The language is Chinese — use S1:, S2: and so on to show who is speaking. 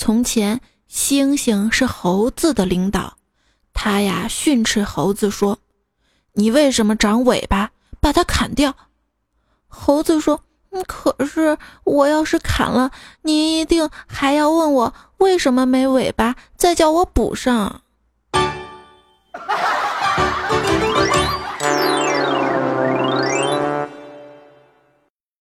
S1: 从前，猩猩是猴子的领导，他呀训斥猴子说：“你为什么长尾巴？把它砍掉。”猴子说：“可是我要是砍了，你一定还要问我为什么没尾巴，再叫我补上。”